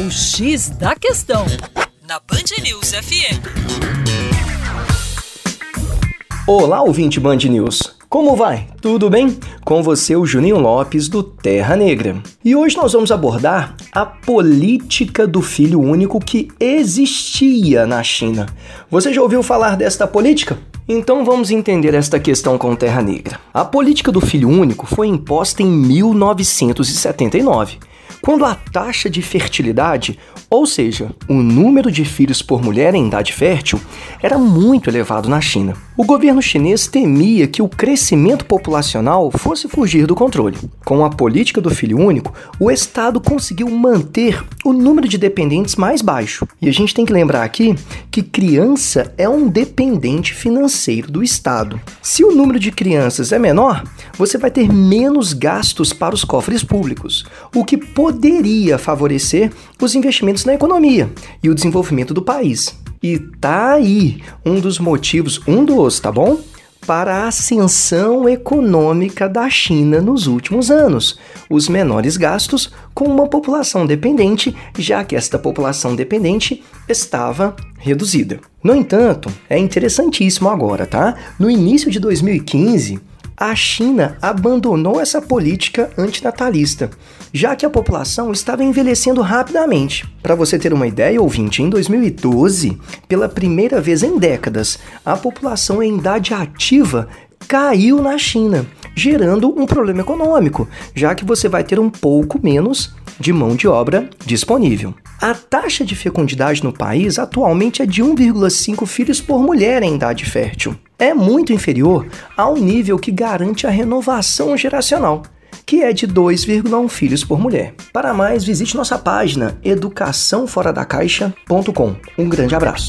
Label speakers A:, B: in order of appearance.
A: O X da Questão, na Band News FM.
B: Olá, ouvinte Band News. Como vai? Tudo bem? Com você, o Juninho Lopes do Terra Negra. E hoje nós vamos abordar a política do filho único que existia na China. Você já ouviu falar desta política? Então vamos entender esta questão com Terra Negra. A política do filho único foi imposta em 1979 quando a taxa de fertilidade, ou seja, o número de filhos por mulher em idade fértil, era muito elevado na China. O governo chinês temia que o crescimento populacional fosse fugir do controle. Com a política do filho único, o Estado conseguiu manter o número de dependentes mais baixo. E a gente tem que lembrar aqui que criança é um dependente financeiro do Estado. Se o número de crianças é menor, você vai ter menos gastos para os cofres públicos, o que poderia favorecer os investimentos na economia e o desenvolvimento do país. E tá aí um dos motivos, um dos, tá bom? Para a ascensão econômica da China nos últimos anos. Os menores gastos com uma população dependente, já que esta população dependente estava reduzida. No entanto, é interessantíssimo agora, tá? No início de 2015, a China abandonou essa política antinatalista, já que a população estava envelhecendo rapidamente. Para você ter uma ideia, ouvinte, em 2012, pela primeira vez em décadas, a população em idade ativa caiu na China, gerando um problema econômico, já que você vai ter um pouco menos de mão de obra disponível. A taxa de fecundidade no país atualmente é de 1,5 filhos por mulher em idade fértil é muito inferior ao nível que garante a renovação geracional, que é de 2,1 filhos por mulher. Para mais, visite nossa página educaçãoforadacaixa.com. Um grande abraço.